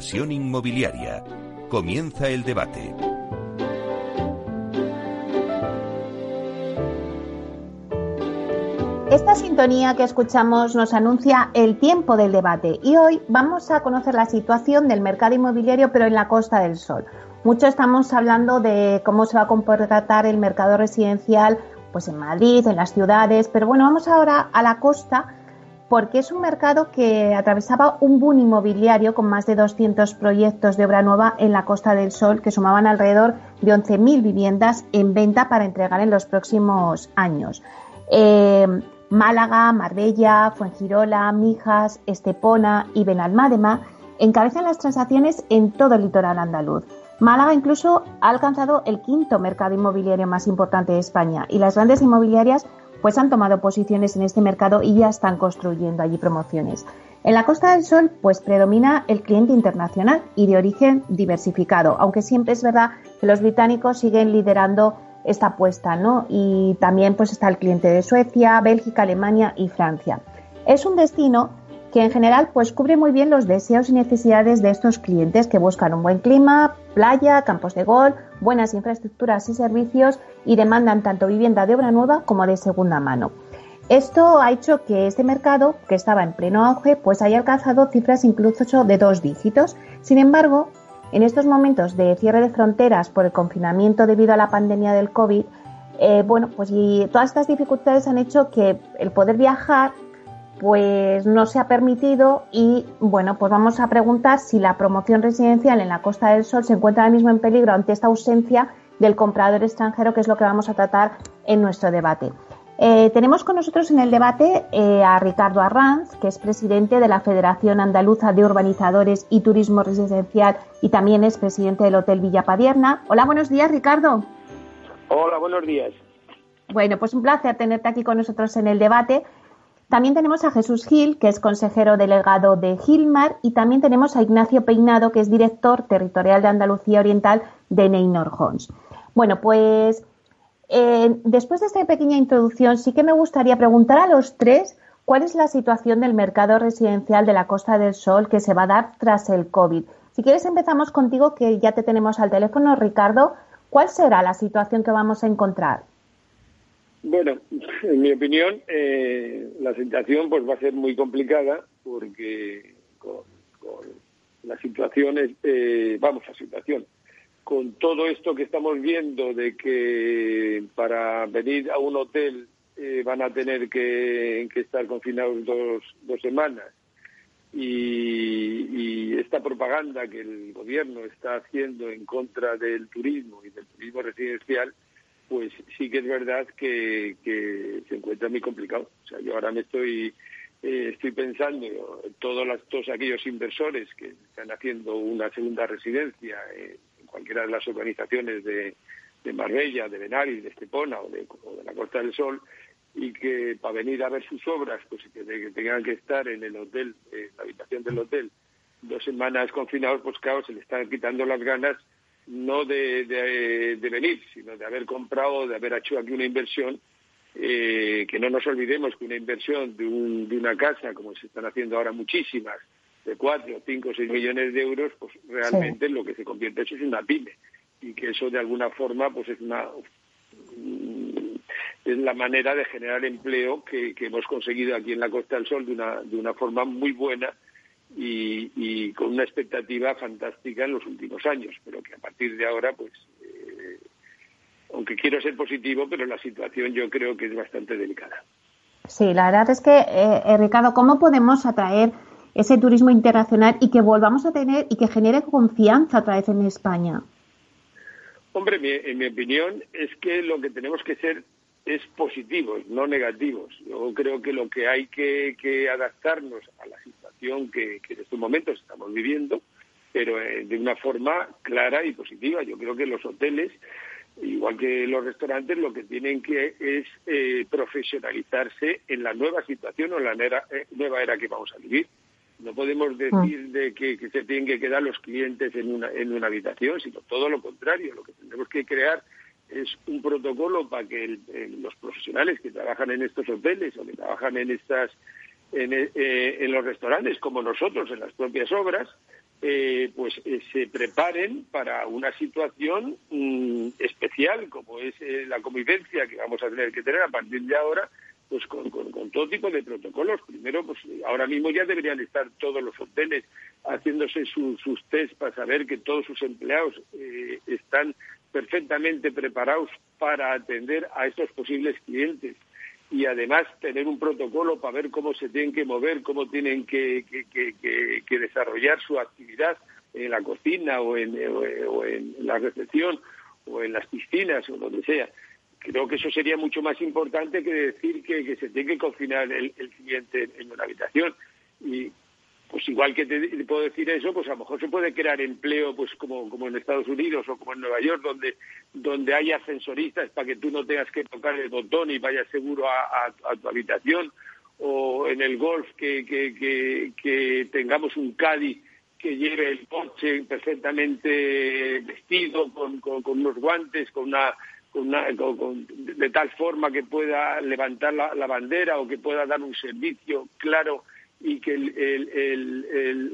inversión inmobiliaria. Comienza el debate. Esta sintonía que escuchamos nos anuncia el tiempo del debate y hoy vamos a conocer la situación del mercado inmobiliario pero en la Costa del Sol. Mucho estamos hablando de cómo se va a comportar el mercado residencial pues en Madrid, en las ciudades, pero bueno, vamos ahora a la costa porque es un mercado que atravesaba un boom inmobiliario con más de 200 proyectos de obra nueva en la Costa del Sol que sumaban alrededor de 11.000 viviendas en venta para entregar en los próximos años. Eh, Málaga, Marbella, Fuengirola, Mijas, Estepona y Benalmádena encabezan las transacciones en todo el litoral andaluz. Málaga incluso ha alcanzado el quinto mercado inmobiliario más importante de España y las grandes inmobiliarias pues han tomado posiciones en este mercado y ya están construyendo allí promociones. En la Costa del Sol pues predomina el cliente internacional y de origen diversificado, aunque siempre es verdad que los británicos siguen liderando esta apuesta, ¿no? Y también pues está el cliente de Suecia, Bélgica, Alemania y Francia. Es un destino que en general pues cubre muy bien los deseos y necesidades de estos clientes que buscan un buen clima, playa, campos de golf, buenas infraestructuras y servicios y demandan tanto vivienda de obra nueva como de segunda mano. Esto ha hecho que este mercado, que estaba en pleno auge, pues haya alcanzado cifras incluso de dos dígitos. Sin embargo, en estos momentos de cierre de fronteras por el confinamiento debido a la pandemia del COVID, eh, bueno, pues y todas estas dificultades han hecho que el poder viajar pues no se ha permitido y bueno, pues vamos a preguntar si la promoción residencial en la Costa del Sol se encuentra ahora mismo en peligro ante esta ausencia del comprador extranjero, que es lo que vamos a tratar en nuestro debate. Eh, tenemos con nosotros en el debate eh, a Ricardo Arranz, que es presidente de la Federación Andaluza de Urbanizadores y Turismo Residencial y también es presidente del Hotel Villa Padierna. Hola, buenos días, Ricardo. Hola, buenos días. Bueno, pues un placer tenerte aquí con nosotros en el debate. También tenemos a Jesús Gil, que es consejero delegado de Gilmar, y también tenemos a Ignacio Peinado, que es director territorial de Andalucía Oriental de Neynor Homes. Bueno, pues eh, después de esta pequeña introducción, sí que me gustaría preguntar a los tres cuál es la situación del mercado residencial de la Costa del Sol que se va a dar tras el COVID. Si quieres, empezamos contigo, que ya te tenemos al teléfono, Ricardo. ¿Cuál será la situación que vamos a encontrar? Bueno, en mi opinión, eh, la situación pues va a ser muy complicada porque con, la situación, eh, vamos, la situación, con todo esto que estamos viendo de que para venir a un hotel eh, van a tener que, estar confinados dos, dos semanas. Y, y, esta propaganda que el gobierno está haciendo en contra del turismo y del turismo residencial, pues sí que es verdad que, se encuentra muy complicado. O sea, yo ahora me estoy eh, estoy pensando en todos, los, todos aquellos inversores que están haciendo una segunda residencia en cualquiera de las organizaciones de, Marbella, de Benares, de Estepona o de, la Costa del Sol y que para venir a ver sus obras, pues que, tengan que estar en el hotel, en la habitación del hotel, dos semanas confinados, pues claro, se le están quitando las ganas no de, de, venir, sino de haber comprado, de haber hecho aquí una inversión, eh, que no nos olvidemos que una inversión de, un, de una casa, como se están haciendo ahora muchísimas, de cuatro, cinco, seis millones de euros, pues realmente lo que se convierte eso es una pyme y que eso de alguna forma pues es una es la manera de generar empleo que, que hemos conseguido aquí en la Costa del Sol de una, de una forma muy buena y, con una expectativa fantástica en los últimos años, pero que a partir de ahora, pues, eh, aunque quiero ser positivo, pero la situación yo creo que es bastante delicada. Sí, la verdad es que, eh, eh, Ricardo, ¿cómo podemos atraer ese turismo internacional y que volvamos a tener y que genere confianza otra vez en España? Hombre, en mi opinión es que lo que tenemos que ser es positivos, no negativos. Yo creo que lo que hay que, adaptarnos a la situación que, en estos momentos estamos viviendo, pero eh, de una forma clara y positiva. Yo creo que los hoteles, igual que los restaurantes, lo que tienen que es eh, profesionalizarse en la nueva situación o en la eh, nueva era que vamos a vivir. No podemos decir de que, que, se tienen que quedar los clientes en una, en una habitación, sino todo lo contrario. Lo que tenemos que crear es un protocolo para que los profesionales que trabajan en estos hoteles o que trabajan en estas en, eh, en, los restaurantes como nosotros en las propias obras eh, pues eh, se preparen para una situación mm, especial como es eh, la convivencia que vamos a tener que tener a partir de ahora pues con, todo tipo de protocolos. Primero, pues ahora mismo ya deberían estar todos los hoteles haciéndose sus test para saber que todos sus empleados están perfectamente preparados para atender a estos posibles clientes y además tener un protocolo para ver cómo se tienen que mover, cómo tienen que, desarrollar su actividad en la cocina o en, o en, la recepción o en las piscinas o donde sea. Creo que eso sería mucho más importante que decir que, se tiene que confinar el, el cliente en una habitación. Y pues igual que te puedo decir eso, pues a lo mejor se puede crear empleo, pues como, como en Estados Unidos o como en Nueva York, donde, donde hay ascensoristas para que tú no tengas que tocar el botón y vayas seguro a, tu habitación, o en el golf que, que, que, tengamos un caddy que lleve el coche perfectamente vestido, con, con, unos guantes, con una, con una de tal forma que pueda levantar la bandera o que pueda dar un servicio claro y que el, el,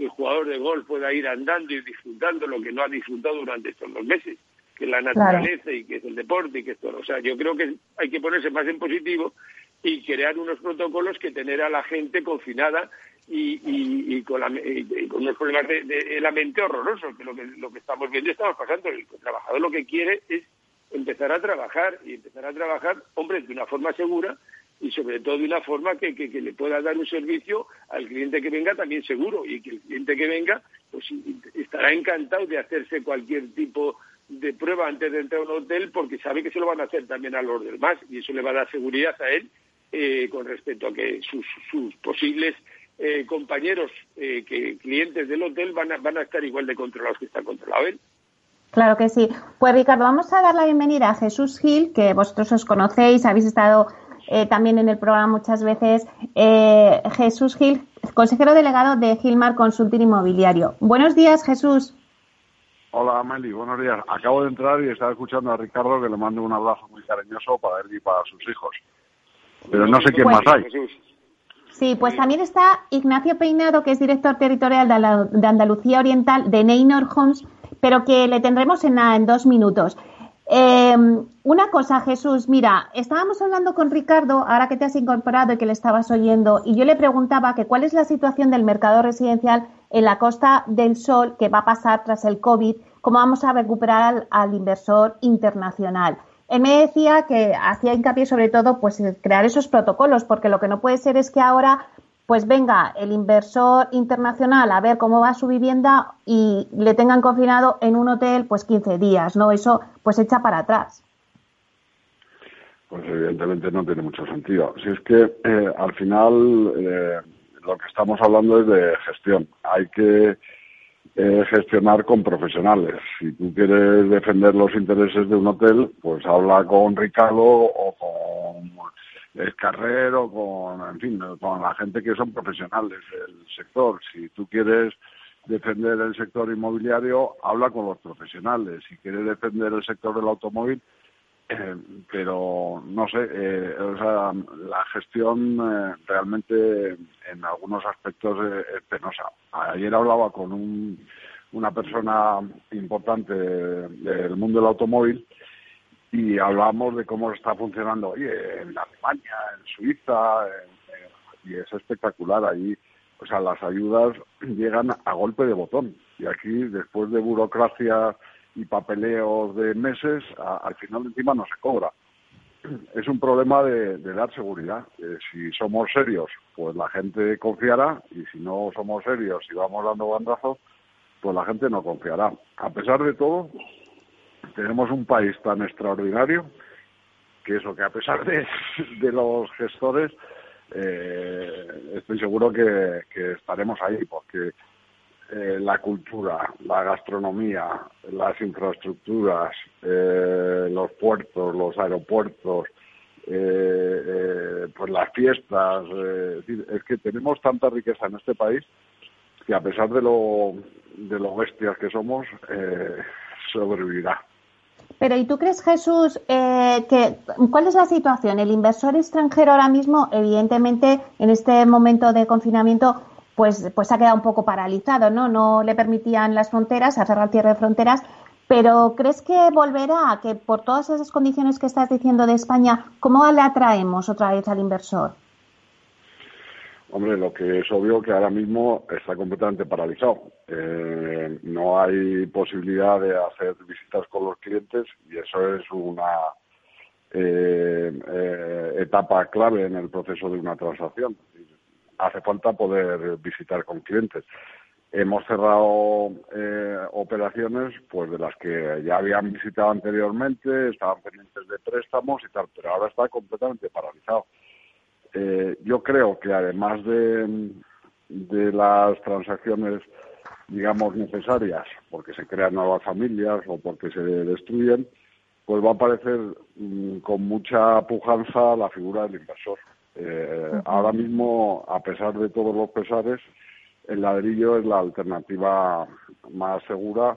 el, jugador de golf pueda ir andando y disfrutando lo que no ha disfrutado durante estos dos meses, que es la naturaleza y que es el deporte y que es todo. O sea, yo creo que hay que ponerse más en positivo y crear unos protocolos que tener a la gente confinada y, y, con, la, con, unos problemas de, la mente horrorosos, que lo, que lo que estamos viendo y estamos pasando. El trabajador lo que quiere es empezar a trabajar y empezar a trabajar, hombre, de una forma segura y sobre todo de una forma que, que, le pueda dar un servicio al cliente que venga también seguro y que el cliente que venga pues estará encantado de hacerse cualquier tipo de prueba antes de entrar a un hotel porque sabe que se lo van a hacer también a los demás y eso le va a dar seguridad a él eh, con respecto a que sus, sus posibles eh, compañeros, eh, que clientes del hotel van a, van a estar igual de controlados que está controlado él. Claro que sí. Pues Ricardo, vamos a dar la bienvenida a Jesús Gil, que vosotros os conocéis, habéis estado eh, también en el programa muchas veces, eh, Jesús Gil, consejero delegado de Gilmar Consulting Inmobiliario. Buenos días, Jesús. Hola, Meli, buenos días. Acabo de entrar y estaba escuchando a Ricardo que le mando un abrazo muy cariñoso para él y para sus hijos. Pero no sé quién más hay. Sí, pues también está Ignacio Peinado, que es director territorial de Andalucía Oriental de Neynor Homes, pero que le tendremos en, en dos minutos. Eh, una cosa, Jesús, mira, estábamos hablando con Ricardo, ahora que te has incorporado y que le estabas oyendo, y yo le preguntaba que cuál es la situación del mercado residencial en la Costa del Sol que va a pasar tras el COVID, cómo vamos a recuperar al, inversor internacional. Él me decía que hacía hincapié sobre todo pues crear esos protocolos, porque lo que no puede ser es que ahora pues venga el inversor internacional a ver cómo va su vivienda y le tengan confinado en un hotel pues 15 días, ¿no? Eso pues echa para atrás. Pues evidentemente no tiene mucho sentido. Si es que eh, al final eh, lo que estamos hablando es de gestión. Hay que eh, gestionar con profesionales. Si tú quieres defender los intereses de un hotel, pues habla con Ricardo o con Carrero, con, en fin, con la gente que son profesionales del sector. Si tú quieres defender el sector inmobiliario, habla con los profesionales. Si quieres defender el sector del automóvil, eh, pero no sé, eh, o sea, la gestión eh, realmente en algunos aspectos es penosa. Ayer hablaba con un, una persona importante del mundo del automóvil y hablamos de cómo está funcionando en Alemania, en Suiza, y es espectacular allí. O sea, las ayudas llegan a golpe de botón y aquí, después de burocracia y papeleos de meses, al final encima no se cobra. Es un problema de, dar seguridad. Eh, si somos serios, pues la gente confiará y si no somos serios y vamos dando bandazos, pues la gente no confiará. A pesar de todo, tenemos un país tan extraordinario que eso, que a pesar de, los gestores, eh, estoy seguro que, estaremos ahí, porque eh, la cultura, la gastronomía, las infraestructuras, eh, los puertos, los aeropuertos, pues las fiestas, es, que tenemos tanta riqueza en este país que a pesar de lo, de lo bestias que somos, sobrevivirá. Pero ¿y tú crees, Jesús, eh, que cuál es la situación? El inversor extranjero ahora mismo, evidentemente, en este momento de confinamiento, pues, pues ha quedado un poco paralizado, ¿no? No le permitían las fronteras, hacer el cierre de fronteras, pero ¿crees que volverá? Que por todas esas condiciones que estás diciendo de España, ¿cómo le atraemos otra vez al inversor? Hombre, lo que es obvio que ahora mismo está completamente paralizado. Eh, no hay posibilidad de hacer visitas con los clientes y eso es una eh, eh, etapa clave en el proceso de una transacción. Hace falta poder visitar con clientes. Hemos cerrado operaciones pues de las que ya habían visitado anteriormente, estaban pendientes de préstamos y tal, pero ahora está completamente paralizado. Eh, yo creo que además de, las transacciones, digamos, necesarias, porque se crean nuevas familias o porque se destruyen, pues va a aparecer mm, con mucha pujanza la figura del inversor. Eh, ahora mismo, a pesar de todos los pesares, el ladrillo es la alternativa más segura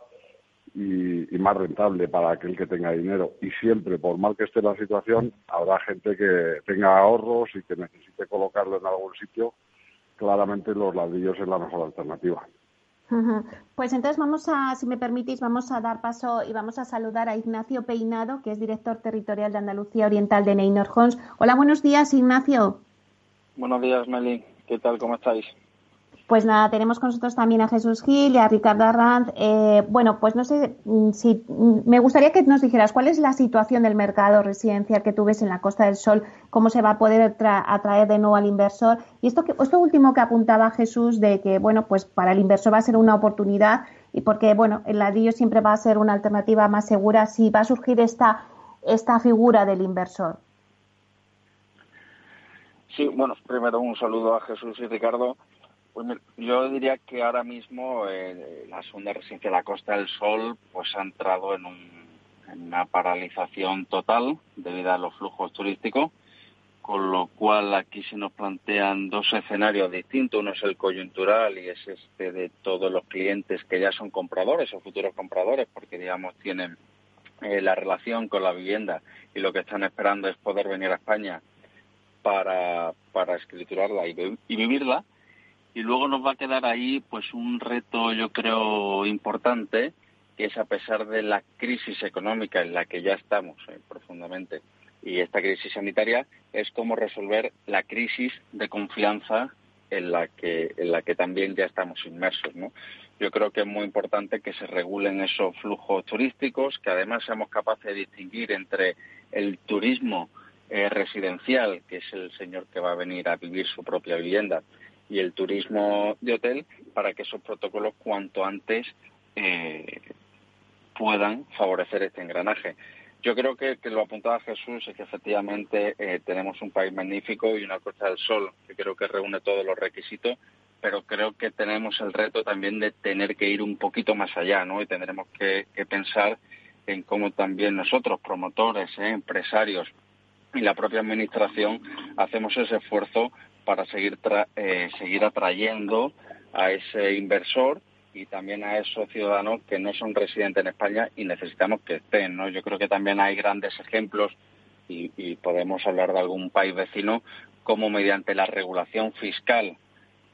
y, más rentable para aquel que tenga dinero. Y siempre, por mal que esté la situación, habrá gente que tenga ahorros y que necesite colocarlo en algún sitio. Claramente los ladrillos es la mejor alternativa. Pues entonces vamos a, si me permitís, vamos a dar paso y vamos a saludar a Ignacio Peinado, que es director territorial de Andalucía Oriental de Neynor Homes. Hola, buenos días, Ignacio. Buenos días, Meli. ¿Qué tal? ¿Cómo estáis? Pues nada, tenemos con nosotros también a Jesús Gil y a Ricardo Arranz. Eh, bueno, pues no sé mm, si mm, me gustaría que nos dijeras cuál es la situación del mercado residencial que tú ves en la Costa del Sol, cómo se va a poder atraer de nuevo al inversor. Y esto, que, esto último que apuntaba Jesús de que, bueno, pues para el inversor va a ser una oportunidad y porque, bueno, el ladrillo siempre va a ser una alternativa más segura si va a surgir esta, esta figura del inversor. Sí, bueno, primero un saludo a Jesús y Ricardo. Pues yo diría que ahora mismo eh, la segunda residencia de la Costa del Sol pues ha entrado en, una paralización total debido a los flujos turísticos, con lo cual aquí se nos plantean dos escenarios distintos. Uno es el coyuntural y es este de todos los clientes que ya son compradores o futuros compradores, porque digamos tienen eh, la relación con la vivienda y lo que están esperando es poder venir a España para, para escriturarla y vivirla y luego nos va a quedar ahí pues un reto yo creo importante que es a pesar de la crisis económica en la que ya estamos eh, profundamente y esta crisis sanitaria es cómo resolver la crisis de confianza en la que en la que también ya estamos inmersos no yo creo que es muy importante que se regulen esos flujos turísticos que además seamos capaces de distinguir entre el turismo eh, residencial que es el señor que va a venir a vivir su propia vivienda y el turismo de hotel para que esos protocolos cuanto antes eh, puedan favorecer este engranaje. Yo creo que, lo apuntaba Jesús es que efectivamente eh, tenemos un país magnífico y una Costa del Sol que creo que reúne todos los requisitos, pero creo que tenemos el reto también de tener que ir un poquito más allá, ¿no? Y tendremos que, pensar en cómo también nosotros, promotores, eh, empresarios y la propia administración, hacemos ese esfuerzo para seguir, eh, seguir atrayendo a ese inversor y también a esos ciudadanos que no son residentes en España y necesitamos que estén. ¿no? Yo creo que también hay grandes ejemplos y, y podemos hablar de algún país vecino como mediante la regulación fiscal,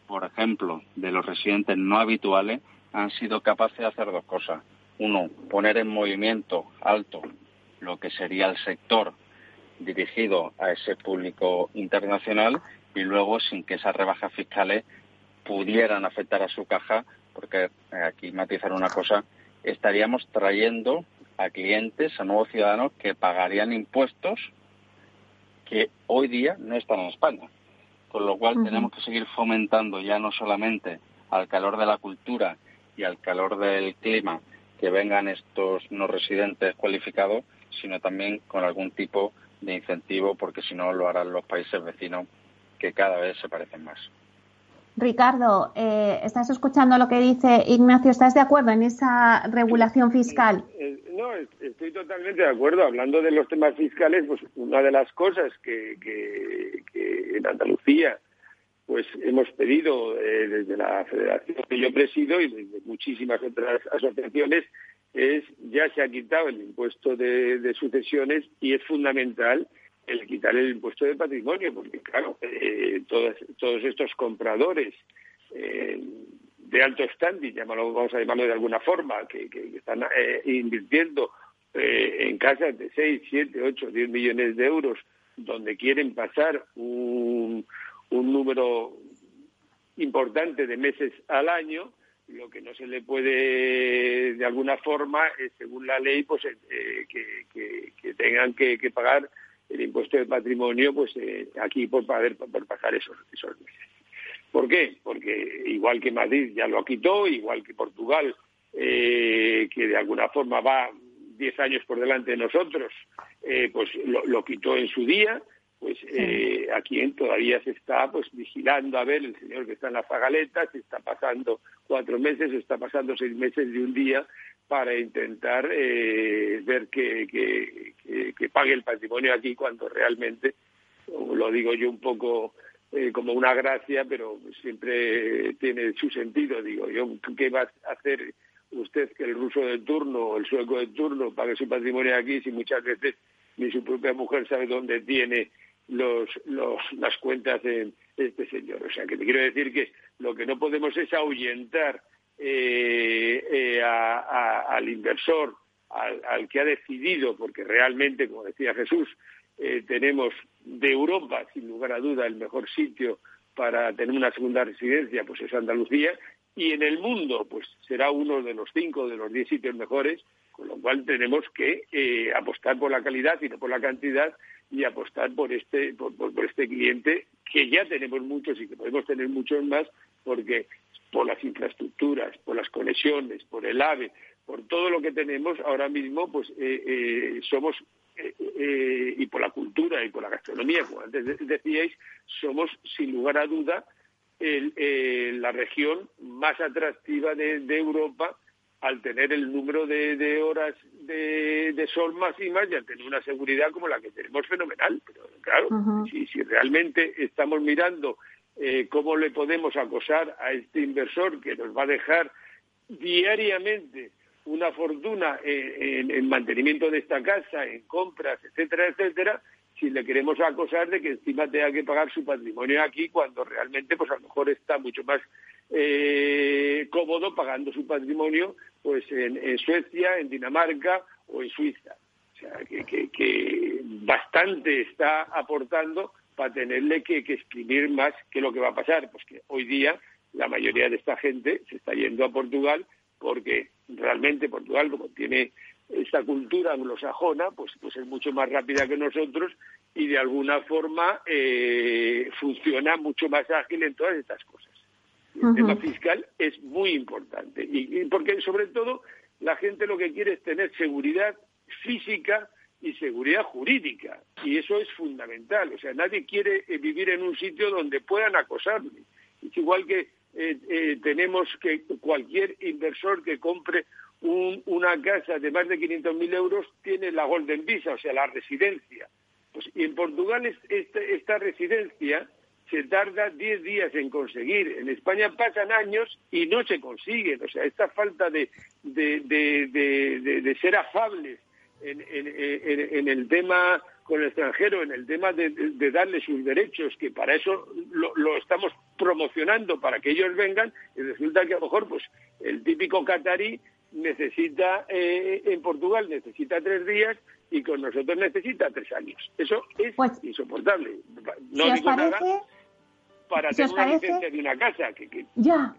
por ejemplo, de los residentes no habituales, han sido capaces de hacer dos cosas. Uno, poner en movimiento alto lo que sería el sector dirigido a ese público internacional y luego sin que esas rebajas fiscales pudieran afectar a su caja, porque eh, aquí matizar una cosa, estaríamos trayendo a clientes, a nuevos ciudadanos que pagarían impuestos que hoy día no están en España. Con lo cual tenemos que seguir fomentando ya no solamente al calor de la cultura y al calor del clima que vengan estos no residentes cualificados, sino también con algún tipo de incentivo, porque si no lo harán los países vecinos que cada vez se parecen más. Ricardo, eh, ¿estás escuchando lo que dice Ignacio? ¿Estás de acuerdo en esa regulación fiscal? Eh, no, estoy totalmente de acuerdo. Hablando de los temas fiscales, pues una de las cosas que, en Andalucía pues hemos pedido eh, desde la federación que yo presido y desde muchísimas otras asociaciones es ya se ha quitado el impuesto de sucesiones y es fundamental el quitar el impuesto de patrimonio, porque claro, eh, todos, todos estos compradores de alto standing, vamos a llamarlo de alguna forma, que, están invirtiendo en casas de 6, 7, 8, 10 millones de euros, donde quieren pasar un, número importante de meses al año, lo que no se le puede de alguna forma según la ley pues eh, que, tengan que, pagar el impuesto de patrimonio pues eh, aquí por poder por pasar esos esos meses ¿por qué? porque igual que Madrid ya lo quitó igual que Portugal eh, que de alguna forma va 10 años por delante de nosotros pues lo quitó en su día pues eh, aquí todavía se está pues vigilando a ver el señor que está en la fagaleta, si está pasando cuatro meses o está pasando seis meses de un día para intentar eh, ver que, que, pague el patrimonio aquí cuando realmente, lo digo yo un poco eh, como una gracia, pero siempre tiene su sentido, digo yo, ¿qué va a hacer usted que el ruso de turno o el sueco de turno pague su patrimonio aquí si muchas veces ni su propia mujer sabe dónde tiene los, los, las cuentas de este señor. O sea, que te quiero decir que lo que no podemos es ahuyentar eh, eh, al inversor, al, que ha decidido, porque realmente, como decía Jesús, eh, tenemos de Europa, sin lugar a duda, el mejor sitio para tener una segunda residencia, pues es Andalucía, y en el mundo, pues será uno de los cinco, de los diez sitios mejores, con lo cual tenemos que apostar por la calidad y no por la cantidad y apostar por este, por, este cliente, que ya tenemos muchos y que podemos tener muchos más, porque por las infraestructuras, por las conexiones, por el AVE, por todo lo que tenemos ahora mismo, pues eh, eh, somos, eh, y por la cultura y por la gastronomía, como antes decíais, somos sin lugar a duda la región más atractiva de Europa al tener el número de, horas de, sol máximas y al tener una seguridad como la que tenemos fenomenal. Pero claro, si, realmente estamos mirando eh, cómo le podemos acosar a este inversor que nos va a dejar diariamente una fortuna en, en, mantenimiento de esta casa, en compras, etcétera, etcétera, si le queremos acosar de que encima tenga que pagar su patrimonio aquí cuando realmente pues a lo mejor está mucho más eh, cómodo pagando su patrimonio pues en, Suecia, en Dinamarca o en Suiza. O sea, que, bastante está aportando para tenerle que, que escribir más que lo que va a pasar. Pues que hoy día la mayoría de esta gente se está yendo a Portugal porque realmente Portugal, como tiene esta cultura anglosajona, pues, pues es mucho más rápida que nosotros y de alguna forma eh, funciona mucho más ágil en todas estas cosas. El tema fiscal es muy importante y, porque sobre todo la gente lo que quiere es tener seguridad física y seguridad jurídica y eso es fundamental. O sea, nadie quiere eh, vivir en un sitio donde puedan acosarle. Es igual que eh, eh, tenemos que cualquier inversor que compre una casa de más de 500.000 euros tiene la Golden Visa, o sea, la residencia. Pues, y en Portugal esta residencia se tarda 10 días en conseguir. En España pasan años y no se consiguen. O sea, esta falta de, de, de, ser afables en, en, el tema con el extranjero, en el tema de, darle sus derechos, que para eso lo, lo, estamos promocionando para que ellos vengan, y resulta que a lo mejor pues el típico catarí necesita eh, en Portugal necesita tres días y con nosotros necesita tres años. Eso es pues, insoportable. No digo nada para tener una licencia de una casa. Que, Ya.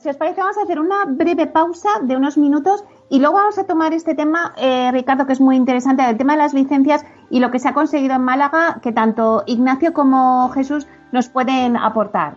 Si os parece, vamos a hacer una breve pausa de unos minutos y luego vamos a tomar este tema, eh, Ricardo, que es muy interesante, el tema de las licencias y lo que se ha conseguido en Málaga, que tanto Ignacio como Jesús nos pueden aportar.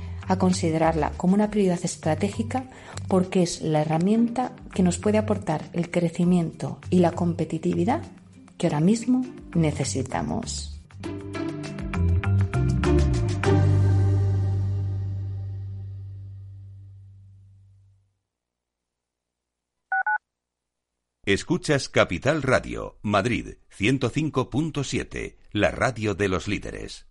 a considerarla como una prioridad estratégica porque es la herramienta que nos puede aportar el crecimiento y la competitividad que ahora mismo necesitamos. Escuchas Capital Radio, Madrid 105.7, la radio de los líderes.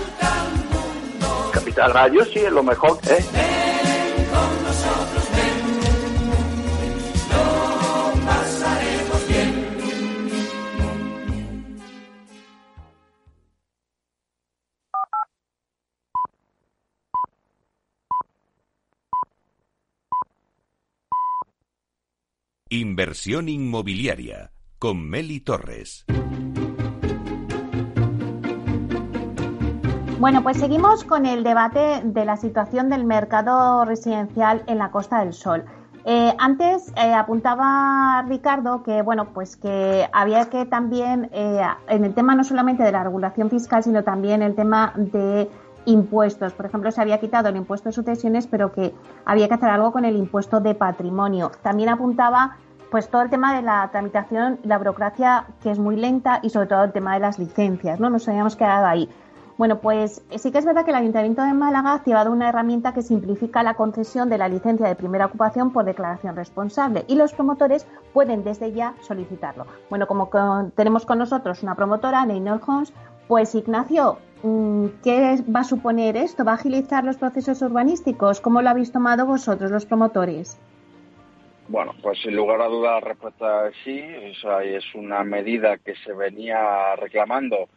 Capital Radio sí es lo mejor, ¿eh? Ven con nosotros, ven. Lo pasaremos bien. Inversión inmobiliaria con Meli Torres. Bueno, pues seguimos con el debate de la situación del mercado residencial en la Costa del Sol. Eh, antes eh, apuntaba Ricardo que bueno pues que había que también eh, en el tema no solamente de la regulación fiscal sino también el tema de impuestos. Por ejemplo, se había quitado el impuesto de sucesiones, pero que había que hacer algo con el impuesto de patrimonio. También apuntaba pues todo el tema de la tramitación la burocracia que es muy lenta y sobre todo el tema de las licencias, ¿no? Nos habíamos quedado ahí. Bueno, pues sí que es verdad que el Ayuntamiento de Málaga ha activado una herramienta que simplifica la concesión de la licencia de primera ocupación por declaración responsable y los promotores pueden desde ya solicitarlo. Bueno, como tenemos con nosotros una promotora, Neynor Homes, pues Ignacio, mm, ¿qué va a suponer esto? ¿Va a agilizar los procesos urbanísticos? ¿Cómo lo habéis tomado vosotros, los promotores? Bueno, pues sin lugar a dudas la respuesta es sí. Es una medida que se venía reclamando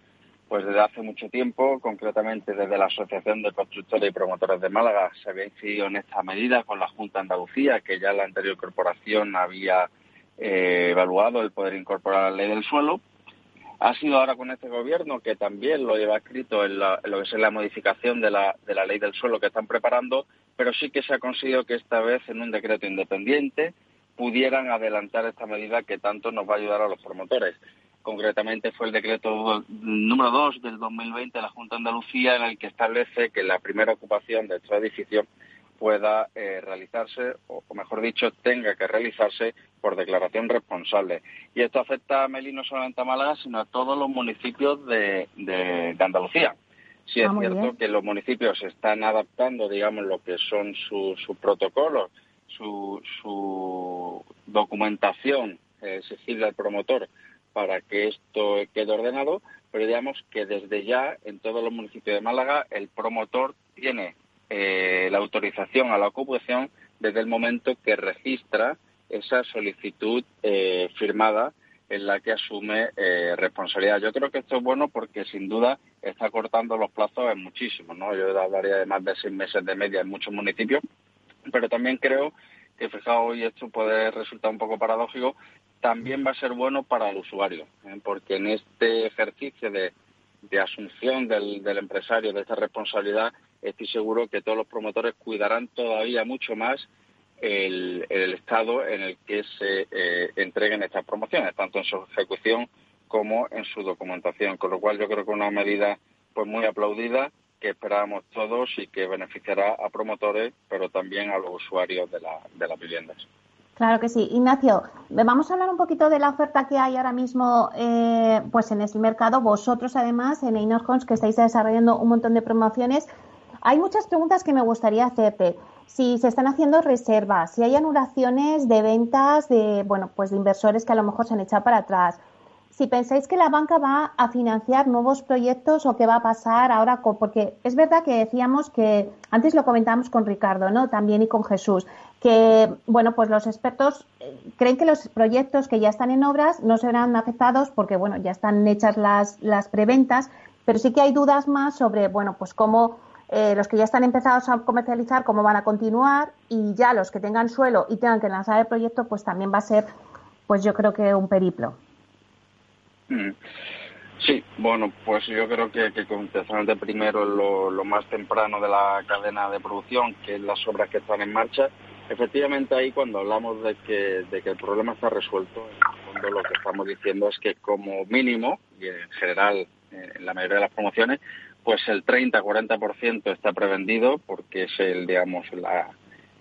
pues desde hace mucho tiempo, concretamente desde la Asociación de Constructores y Promotores de Málaga, se había incidido en esta medida con la Junta Andalucía, que ya la anterior corporación había eh, evaluado el poder incorporar la ley del suelo. Ha sido ahora con este gobierno que también lo lleva escrito en, lo que es la modificación de la, de la ley del suelo que están preparando, pero sí que se ha conseguido que esta vez en un decreto independiente pudieran adelantar esta medida que tanto nos va a ayudar a los promotores. Concretamente fue el decreto número 2 del 2020 de la Junta de Andalucía en el que establece que la primera ocupación de estos edificios pueda eh, realizarse, o, mejor dicho, tenga que realizarse por declaración responsable. Y esto afecta a Meli no solamente a Málaga, sino a todos los municipios de, Andalucía. Sí es ah, cierto que los municipios están adaptando, digamos, lo que son sus protocolos, su, su documentación eh, exigible al promotor para que esto quede ordenado, pero digamos que desde ya en todos los municipios de Málaga el promotor tiene eh, la autorización a la ocupación desde el momento que registra esa solicitud eh, firmada en la que asume eh, responsabilidad. Yo creo que esto es bueno porque sin duda está cortando los plazos en muchísimos, ¿no? Yo hablaría de más de seis meses de media en muchos municipios, pero también creo que fijaos hoy esto puede resultar un poco paradójico, también va a ser bueno para el usuario, ¿eh? porque en este ejercicio de, asunción del, empresario de esta responsabilidad, estoy seguro que todos los promotores cuidarán todavía mucho más el, estado en el que se eh, entreguen estas promociones, tanto en su ejecución como en su documentación, con lo cual yo creo que es una medida pues muy aplaudida que esperamos todos y que beneficiará a promotores, pero también a los usuarios de, de las viviendas. Claro que sí. Ignacio, vamos a hablar un poquito de la oferta que hay ahora mismo eh, pues en el mercado. Vosotros, además, en Einorcons, que estáis desarrollando un montón de promociones. Hay muchas preguntas que me gustaría hacerte. Si se están haciendo reservas, si hay anulaciones de ventas de, bueno, pues de inversores que a lo mejor se han echado para atrás, si pensáis que la banca va a financiar nuevos proyectos o qué va a pasar ahora, porque es verdad que decíamos que, antes lo comentábamos con Ricardo, ¿no? También y con Jesús, que, bueno, pues los expertos eh, creen que los proyectos que ya están en obras no serán afectados porque, bueno, ya están hechas las, las preventas, pero sí que hay dudas más sobre, bueno, pues cómo eh, los que ya están empezados a comercializar, cómo van a continuar y ya los que tengan suelo y tengan que lanzar el proyecto, pues también va a ser, pues yo creo que un periplo. Sí, bueno, pues yo creo que, que contestando primero lo, lo, más temprano de la cadena de producción, que es las obras que están en marcha, efectivamente ahí cuando hablamos de que, de que el problema está resuelto, en el fondo lo que estamos diciendo es que como mínimo, y en general en la mayoría de las promociones, pues el 30-40% está prevendido porque es el, digamos, la,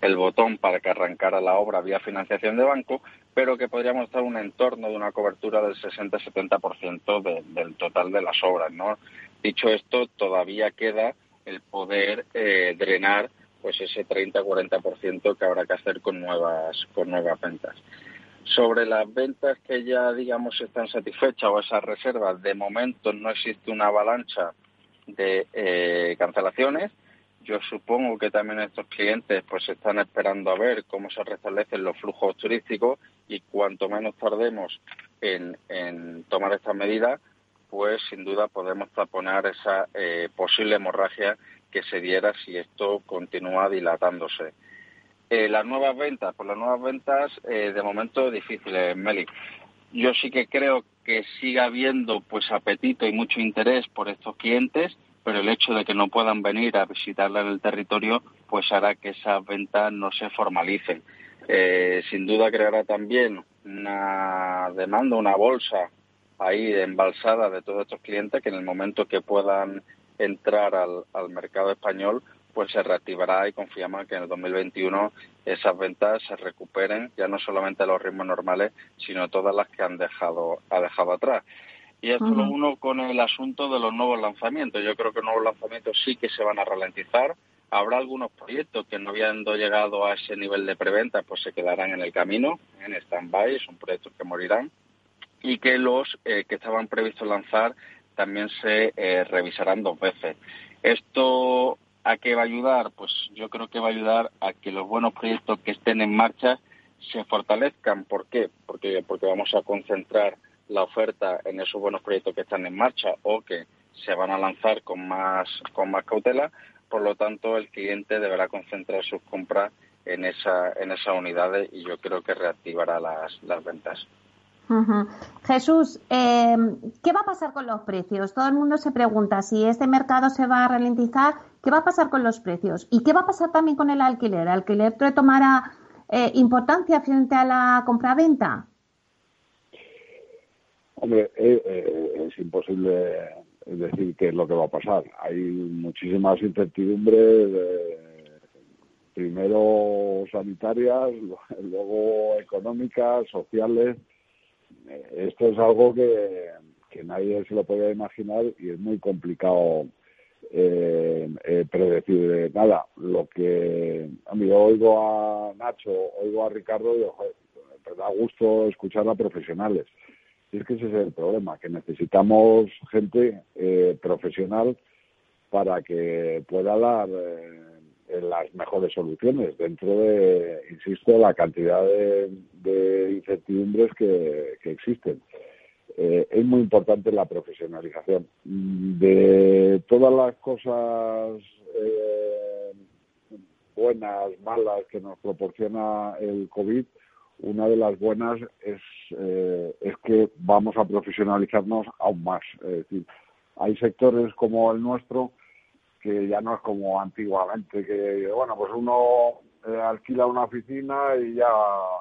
el botón para que arrancara la obra vía financiación de banco, pero que podríamos estar un entorno de una cobertura del 60-70% del total de las obras. ¿no? Dicho esto, todavía queda el poder eh, drenar pues ese 30-40% que habrá que hacer con nuevas, con nuevas ventas. Sobre las ventas que ya, digamos, están satisfechas o esas reservas, de momento no existe una avalancha de eh, cancelaciones yo supongo que también estos clientes pues están esperando a ver cómo se restablecen los flujos turísticos y cuanto menos tardemos en, tomar estas medidas, pues sin duda podemos taponar esa eh, posible hemorragia que se diera si esto continúa dilatándose. Eh, las nuevas ventas, pues las nuevas ventas eh, de momento difíciles, Meli. Yo sí que creo que siga habiendo pues apetito y mucho interés por estos clientes pero el hecho de que no puedan venir a visitarla en el territorio, pues hará que esas ventas no se formalicen. Eh, sin duda creará también una demanda, una bolsa ahí embalsada de todos estos clientes que en el momento que puedan entrar al, al mercado español, pues se reactivará y confiamos que en el 2021 esas ventas se recuperen, ya no solamente a los ritmos normales, sino todas las que han dejado, ha dejado atrás. Y esto lo uno con el asunto de los nuevos lanzamientos. Yo creo que los nuevos lanzamientos sí que se van a ralentizar. Habrá algunos proyectos que no habiendo llegado a ese nivel de preventa, pues se quedarán en el camino, en stand-by, son proyectos que morirán. Y que los eh, que estaban previstos lanzar también se eh, revisarán dos veces. Esto ¿A qué va a ayudar? Pues yo creo que va a ayudar a que los buenos proyectos que estén en marcha se fortalezcan. ¿Por qué? Porque, porque vamos a concentrar la oferta en esos buenos proyectos que están en marcha o que se van a lanzar con más, con más cautela. Por lo tanto, el cliente deberá concentrar sus compras en, esa, en esas unidades y yo creo que reactivará las, las ventas. Jesús, eh, ¿qué va a pasar con los precios? Todo el mundo se pregunta si este mercado se va a ralentizar, ¿qué va a pasar con los precios? ¿Y qué va a pasar también con el alquiler? ¿El alquiler tomará eh, importancia frente a la compraventa? Hombre, eh, es imposible decir qué es lo que va a pasar. Hay muchísimas incertidumbres, primero sanitarias, luego económicas, sociales eh, esto es algo que, nadie se lo podía imaginar y es muy complicado eh, eh, predecir nada. Lo que a yo oigo a Nacho, oigo a Ricardo y me da gusto escuchar a profesionales. Y es que ese es el problema, que necesitamos gente profesional para que pueda dar las mejores soluciones dentro de, insisto, la cantidad de, incertidumbres que, existen. Eh, es muy importante la profesionalización. De todas las cosas eh, buenas, malas que nos proporciona el COVID, una de las buenas es, eh, es que vamos a profesionalizarnos aún más. Es decir, hay sectores como el nuestro que ya no es como antiguamente, que bueno, pues uno eh, alquila una oficina y ya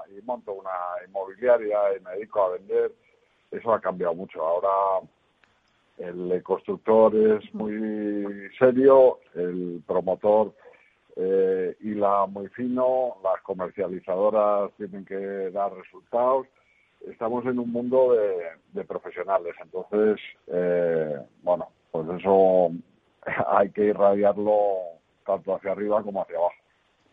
y monto una inmobiliaria y me dedico a vender. Eso ha cambiado mucho. Ahora el constructor es muy serio, el promotor eh, hila muy fino, las comercializadoras tienen que dar resultados. Estamos en un mundo de, profesionales, entonces, eh, bueno, pues eso hay que irradiarlo tanto hacia arriba como hacia abajo.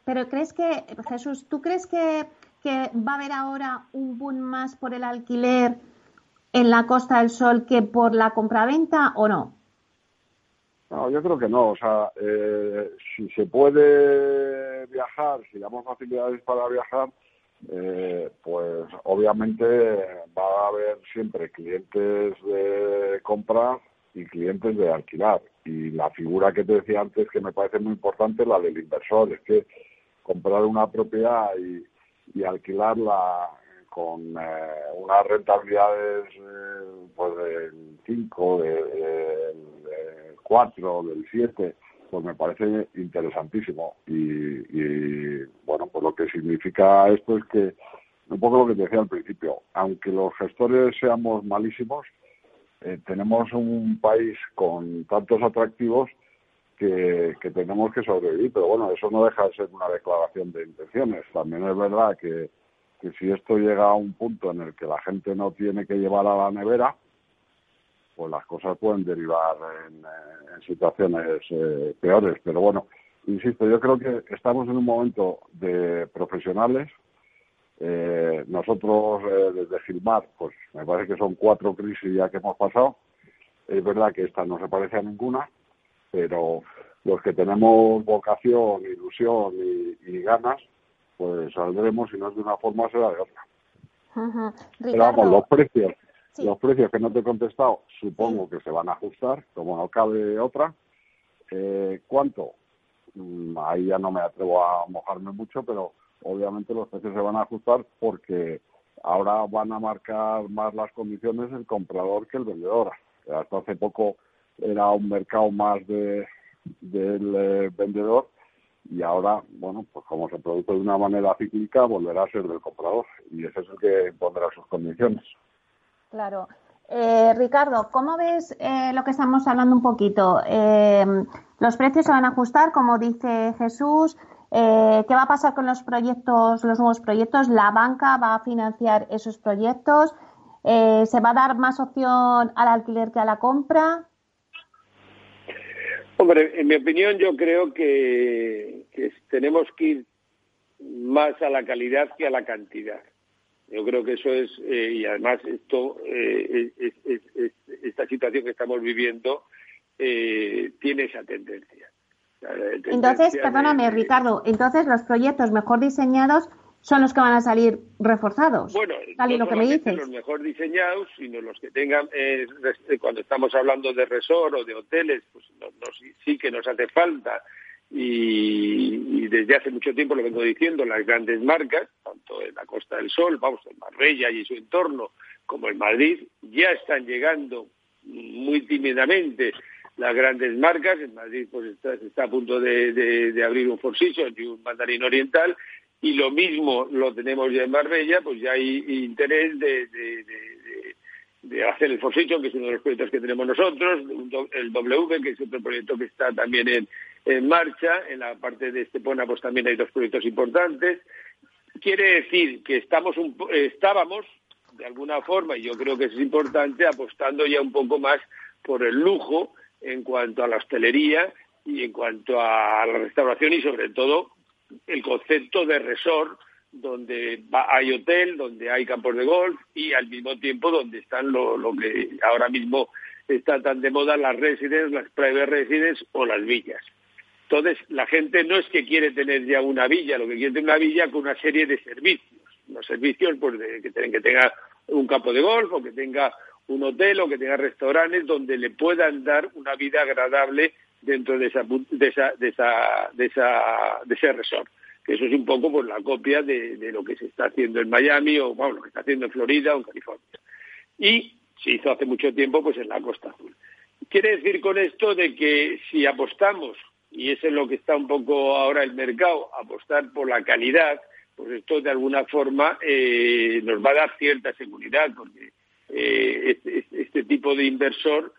Pero crees que, Jesús, ¿tú crees que, va a haber ahora un boom más por el alquiler en la Costa del Sol que por la compraventa o no? No, yo creo que no. O sea, eh, si se puede viajar, si damos facilidades para viajar, eh, pues obviamente va a haber siempre clientes de comprar y clientes de alquilar. Y la figura que te decía antes, que me parece muy importante, la del inversor, es que comprar una propiedad y, alquilarla con eh, unas rentabilidades eh, pues del 5, del 4, del 7, pues me parece interesantísimo. Y, bueno, pues lo que significa esto es que, un poco lo que te decía al principio, aunque los gestores seamos malísimos, eh, tenemos un país con tantos atractivos que, tenemos que sobrevivir, pero bueno, eso no deja de ser una declaración de intenciones. También es verdad que, si esto llega a un punto en el que la gente no tiene que llevar a la nevera, pues las cosas pueden derivar en, eh, situaciones eh, peores. Pero bueno, insisto, yo creo que estamos en un momento de profesionales eh, nosotros eh, desde Gilmar, pues me parece que son cuatro crisis ya que hemos pasado. Es verdad que esta no se parece a ninguna, pero los que tenemos vocación, ilusión y, ganas, pues saldremos, si no es de una forma, será de otra. Pero vamos, los precios, los precios que no te he contestado, supongo que se van a ajustar, como no cabe otra. Eh, ¿Cuánto? Mm, ahí ya no me atrevo a mojarme mucho, pero obviamente los precios se van a ajustar porque ahora van a marcar más las condiciones el comprador que el vendedor. Hasta hace poco era un mercado más de, del eh, vendedor y ahora, bueno, pues como se produce de una manera cíclica, volverá a ser del comprador y ese es el que pondrá sus condiciones. Claro. Eh, Ricardo, ¿cómo ves eh, lo que estamos hablando un poquito? Eh, los precios se van a ajustar, como dice Jesús. ¿Qué va a pasar con los proyectos, los nuevos proyectos? ¿La banca va a financiar esos proyectos? ¿Se va a dar más opción al alquiler que a la compra? Hombre, en mi opinión yo creo que, tenemos que ir más a la calidad que a la cantidad. Yo creo que eso es, eh, y además esto, eh, esta situación que estamos viviendo eh, tiene esa tendencia. entonces, perdóname, Ricardo, entonces los proyectos mejor diseñados son los que van a salir reforzados. Bueno, tal y lo que me dices. los mejor diseñados, sino los que tengan, eh, cuando estamos hablando de resort o de hoteles, pues sí que nos hace falta. Y, desde hace mucho tiempo lo vengo diciendo, las grandes marcas, tanto en la Costa del Sol, vamos, en Marbella y su entorno, como en Madrid, ya están llegando muy tímidamente las grandes marcas. En Madrid pues está, está a punto de, abrir un Four y un Mandarín Oriental y lo mismo lo tenemos ya en Marbella, pues ya hay interés de, de, hacer el Forsicho, que es uno de los proyectos que tenemos nosotros, el W, que es otro proyecto que está también en, en marcha, en la parte de Estepona pues también hay dos proyectos importantes. Quiere decir que estamos un, estábamos, de alguna forma, y yo creo que es importante, apostando ya un poco más por el lujo en cuanto a la hostelería y en cuanto a la restauración y sobre todo el concepto de resort, donde hay hotel, donde hay campos de golf y al mismo tiempo donde están lo, que ahora mismo está tan de moda las residences, las private residences o las villas. Entonces, la gente no es que quiere tener ya una villa, lo que quiere es una villa con una serie de servicios. Los servicios, pues, de, que, que tenga un campo de golf o que tenga un hotel o que tenga restaurantes donde le puedan dar una vida agradable dentro de esa, de esa, de esa, de esa, de ese resort. Que eso es un poco pues la copia de, de, lo que se está haciendo en Miami o bueno, lo que está haciendo en Florida o en California. Y se hizo hace mucho tiempo pues en la Costa Azul. Quiere decir con esto de que si apostamos, y eso es lo que está un poco ahora el mercado, apostar por la calidad, pues esto de alguna forma eh, nos va a dar cierta seguridad, porque eh, este, este, tipo de inversor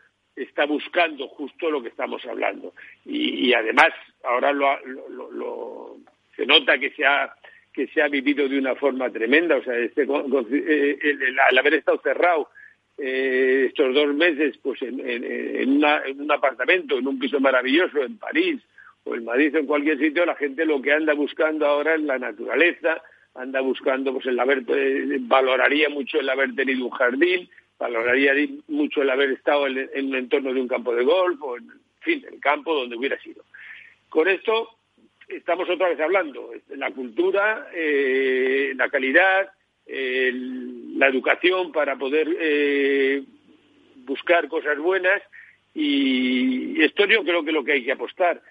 está buscando justo lo que estamos hablando. Y, además, ahora lo, se nota que se ha que se ha vivido de una forma tremenda. O sea, este, eh, el, haber estado cerrado eh, estos dos meses pues en, en, un apartamento, en un piso maravilloso en París o en Madrid o en cualquier sitio, la gente lo que anda buscando ahora es la naturaleza, anda buscando, pues el haber, eh, valoraría mucho el haber tenido un jardín, valoraría mucho el haber estado en, en un entorno de un campo de golf o, en fin, el campo donde hubiera sido. Con esto estamos otra vez hablando, la cultura, eh, la calidad, la educación para poder eh, buscar cosas buenas y esto yo creo que es lo que hay que apostar.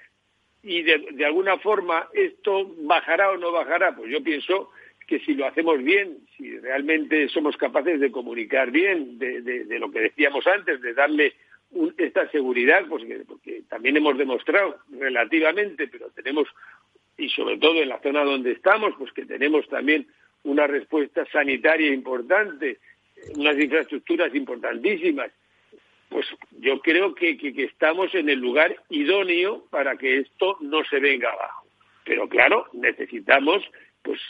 Y de, de alguna forma esto bajará o no bajará, pues yo pienso que si lo hacemos bien, si realmente somos capaces de comunicar bien, de, lo que decíamos antes, de darle esta seguridad, pues porque también hemos demostrado relativamente, pero tenemos, y sobre todo en la zona donde estamos, pues que tenemos también una respuesta sanitaria importante, unas infraestructuras importantísimas, pues yo creo que, que, estamos en el lugar idóneo para que esto no se venga abajo. Pero claro, necesitamos pues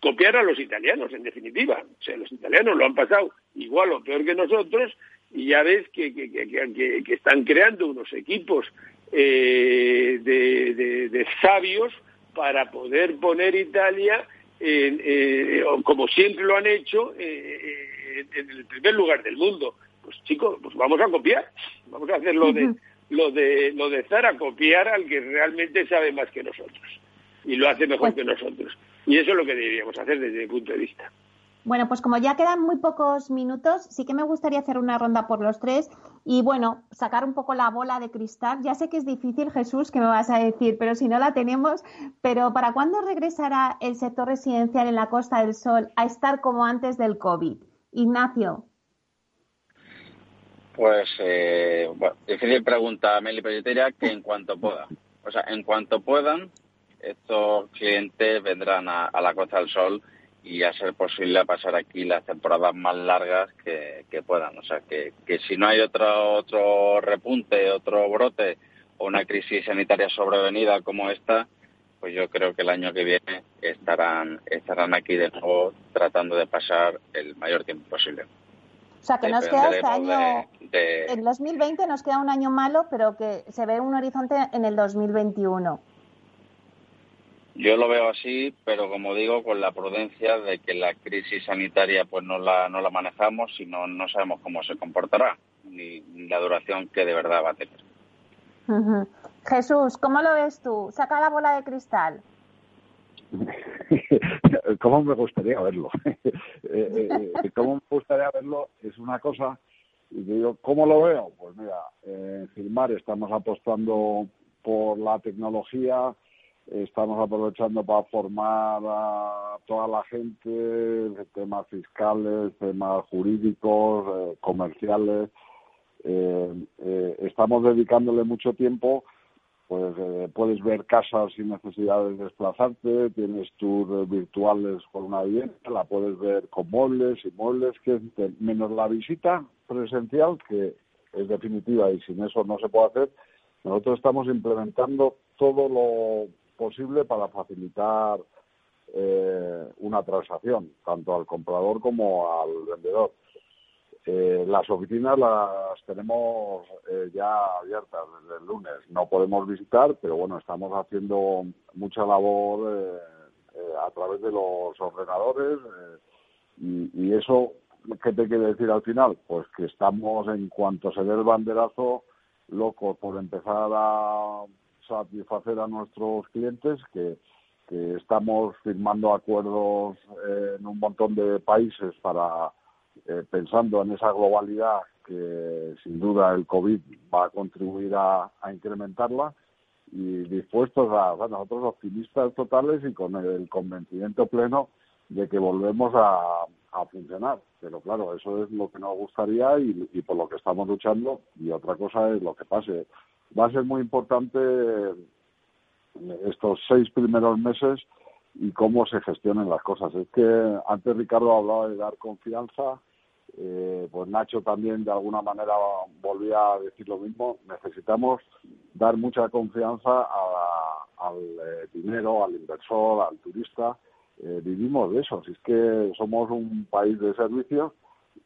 copiar a los italianos, en definitiva. O sea, los italianos lo han pasado igual o peor que nosotros y ya ves que, que, están creando unos equipos eh, de, sabios para poder poner Italia, en, eh, como siempre lo han hecho, eh, en el primer lugar del mundo. Pues chicos, pues vamos a copiar, vamos a hacer lo de, lo de, lo de Zara, copiar al que realmente sabe más que nosotros y lo hace mejor que nosotros. Y eso es lo que deberíamos hacer desde mi punto de vista. Bueno, pues como ya quedan muy pocos minutos, sí que me gustaría hacer una ronda por los tres y bueno, sacar un poco la bola de cristal. Ya sé que es difícil, Jesús, que me vas a decir, pero si no la tenemos, pero ¿para cuándo regresará el sector residencial en la Costa del Sol a estar como antes del COVID? Ignacio. Pues, eh, bueno, difícil pregunta, Meli, pero yo te diría que en cuanto puedan. O sea, en cuanto puedan, estos clientes vendrán a, la Costa del Sol y a ser posible a pasar aquí las temporadas más largas que, puedan. O sea, que, que si no hay otro, otro repunte, otro brote o una crisis sanitaria sobrevenida como esta, pues yo creo que el año que viene estarán, estarán aquí de nuevo tratando de pasar el mayor tiempo posible. O sea, que nos queda este año, en 2020 nos queda un año malo, pero que se ve un horizonte en el 2021. Yo lo veo así, pero como digo, con la prudencia de que la crisis sanitaria pues no la, no la manejamos y no, no sabemos cómo se comportará, ni, la duración que de verdad va a tener. Jesús, ¿cómo lo ves tú? Saca la bola de cristal. ¿Cómo me gustaría verlo? Eh, eh, ¿Cómo me gustaría verlo? Es una cosa, y digo, ¿cómo lo veo? Pues mira, en Filmar estamos apostando por la tecnología, estamos aprovechando para formar a toda la gente, temas fiscales, temas jurídicos, eh, comerciales. estamos dedicándole mucho tiempo pues eh, puedes ver casas sin necesidad de desplazarte, tienes tours virtuales con una vivienda, la puedes ver con muebles y muebles, que menos la visita presencial, que es definitiva y sin eso no se puede hacer, nosotros estamos implementando todo lo posible para facilitar eh, una transacción, tanto al comprador como al vendedor. Eh, las oficinas las tenemos eh, ya abiertas desde el lunes. No podemos visitar, pero bueno, estamos haciendo mucha labor eh, a través de los ordenadores y, y, eso, ¿qué te quiere decir al final? Pues que estamos, en cuanto se dé el banderazo, locos por empezar a satisfacer a nuestros clientes que, estamos firmando acuerdos en un montón de países para eh, pensando en esa globalidad que sin duda el COVID va a contribuir a, incrementarla y dispuestos a, nosotros optimistas totales y con el convencimiento pleno de que volvemos a, funcionar. Pero claro, eso es lo que nos gustaría y, por lo que estamos luchando y otra cosa es lo que pase. Va a ser muy importante estos seis primeros meses y cómo se gestionen las cosas. Es que antes Ricardo hablaba de dar confianza, eh, pues Nacho también de alguna manera volvía a decir lo mismo. Necesitamos dar mucha confianza al eh, dinero, al inversor, al turista. Eh, vivimos de eso. Si es que somos un país de servicios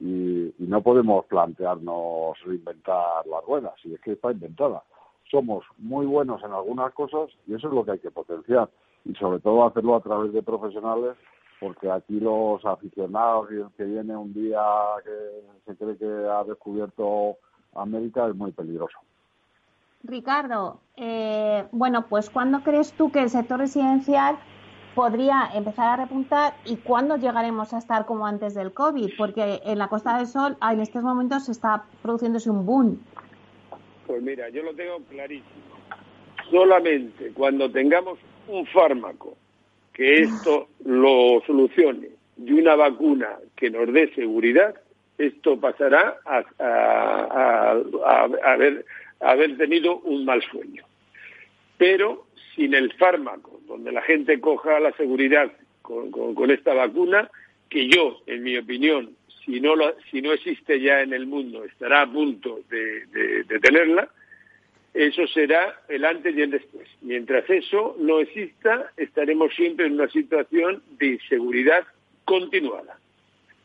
y, y no podemos plantearnos reinventar las ruedas. Si es que está inventada. Somos muy buenos en algunas cosas y eso es lo que hay que potenciar y sobre todo hacerlo a través de profesionales porque aquí los aficionados y el que viene un día que se cree que ha descubierto América es muy peligroso. Ricardo, eh, bueno, pues ¿cuándo crees tú que el sector residencial podría empezar a repuntar y cuándo llegaremos a estar como antes del COVID? Porque en la Costa del Sol en estos momentos se está produciéndose un boom. Pues mira, yo lo tengo clarísimo. Solamente cuando tengamos un fármaco que esto lo solucione y una vacuna que nos dé seguridad, esto pasará a, haber, tenido un mal sueño. Pero sin el fármaco, donde la gente coja la seguridad con, esta vacuna, que yo, en mi opinión, si no, si no existe ya en el mundo, estará a punto de tenerla, eso será el antes y el después. Mientras eso no exista, estaremos siempre en una situación de inseguridad continuada.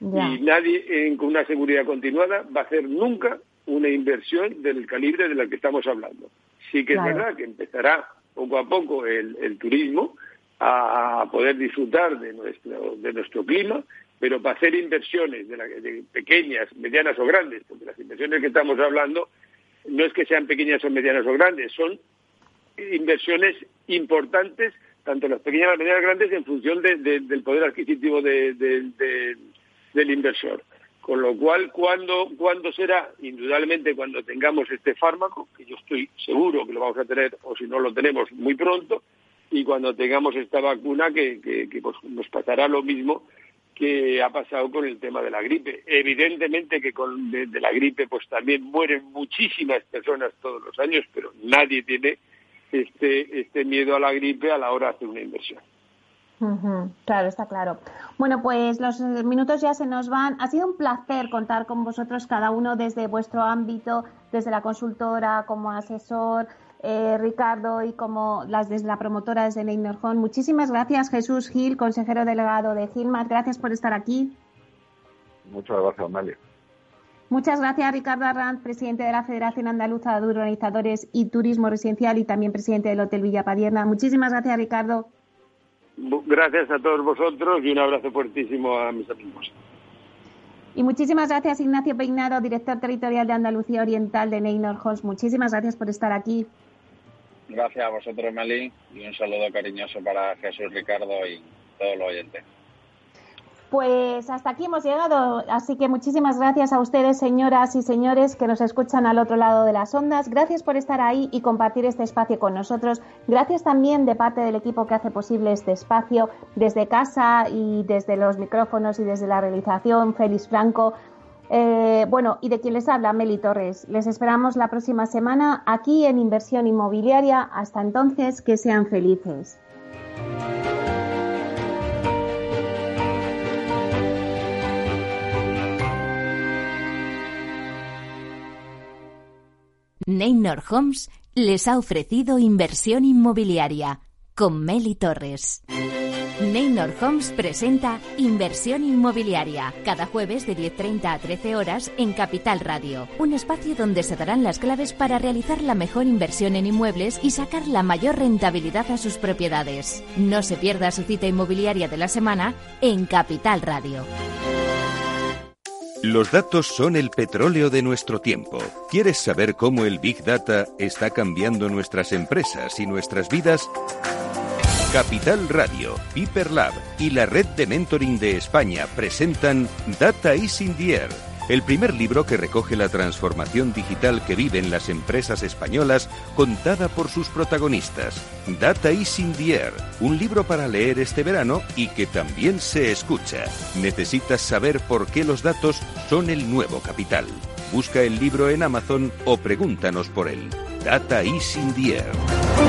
Y nadie con una seguridad continuada va a hacer nunca una inversión del calibre de la que estamos hablando. Sí que es verdad que empezará poco a poco el, turismo a, poder disfrutar de nuestro, de nuestro clima, pero para hacer inversiones de, de pequeñas, medianas o grandes, porque las inversiones que estamos hablando no es que sean pequeñas o medianas o grandes, son inversiones importantes, tanto las pequeñas como las medianas grandes, en función del poder adquisitivo del inversor. Con lo cual, ¿cuándo, ¿cuándo será? Indudablemente cuando tengamos este fármaco, que yo estoy seguro que lo vamos a tener, o si no lo tenemos muy pronto, y cuando tengamos esta vacuna, que, pues, nos pasará lo mismo que ha pasado con el tema de la gripe. Evidentemente que con de, la gripe pues también mueren muchísimas personas todos los años, pero nadie tiene este, este miedo a la gripe a la hora de hacer una inversión. Claro, está claro. Bueno, pues los minutos ya se nos van. Ha sido un placer contar con vosotros, cada uno desde vuestro ámbito, desde la consultora, como asesor, eh, Ricardo, y como las desde la promotora desde. Muchísimas gracias, Jesús Gil, consejero delegado de Gilmar. Gracias por estar aquí. Muchas gracias, Amelia. Muchas gracias, Ricardo Arranz, presidente de la Federación Andaluza de Urbanizadores y Turismo Residencial y también presidente del Hotel Villa Padierna. Muchísimas gracias, Ricardo. Gracias a todos vosotros y un abrazo fuertísimo a mis amigos. Y muchísimas gracias, Ignacio Peinado, director territorial de Andalucía Oriental de Neynor Halls. Muchísimas gracias por estar aquí. Gracias a vosotros, Meli, y un saludo cariñoso para Jesús Ricardo y todos los oyentes. Pues hasta aquí hemos llegado, así que muchísimas gracias a ustedes, señoras y señores, que nos escuchan al otro lado de las ondas. Gracias por estar ahí y compartir este espacio con nosotros. Gracias también de parte del equipo que hace posible este espacio, desde casa y desde los micrófonos y desde la realización, Félix Franco. Eh, bueno, y de quien les habla, Meli Torres. Les esperamos la próxima semana aquí en Inversión Inmobiliaria. Hasta entonces, que sean felices. Neynor Homes les ha ofrecido inversión inmobiliaria con Meli Torres. Neynor Homes presenta Inversión Inmobiliaria cada jueves de 10.30 a 13 horas en Capital Radio, un espacio donde se darán las claves para realizar la mejor inversión en inmuebles y sacar la mayor rentabilidad a sus propiedades. No se pierda su cita inmobiliaria de la semana en Capital Radio. Los datos son el petróleo de nuestro tiempo. ¿Quieres saber cómo el Big Data está cambiando nuestras empresas y nuestras vidas? Capital Radio, Hyperlab y la red de mentoring de España presentan Data is in the Air el primer libro que recoge la transformación digital que viven las empresas españolas contada por sus protagonistas. Data is in the Air, un libro para leer este verano y que también se escucha. Necesitas saber por qué los datos son el nuevo capital. Busca el libro en Amazon o pregúntanos por él. Data is in the Air.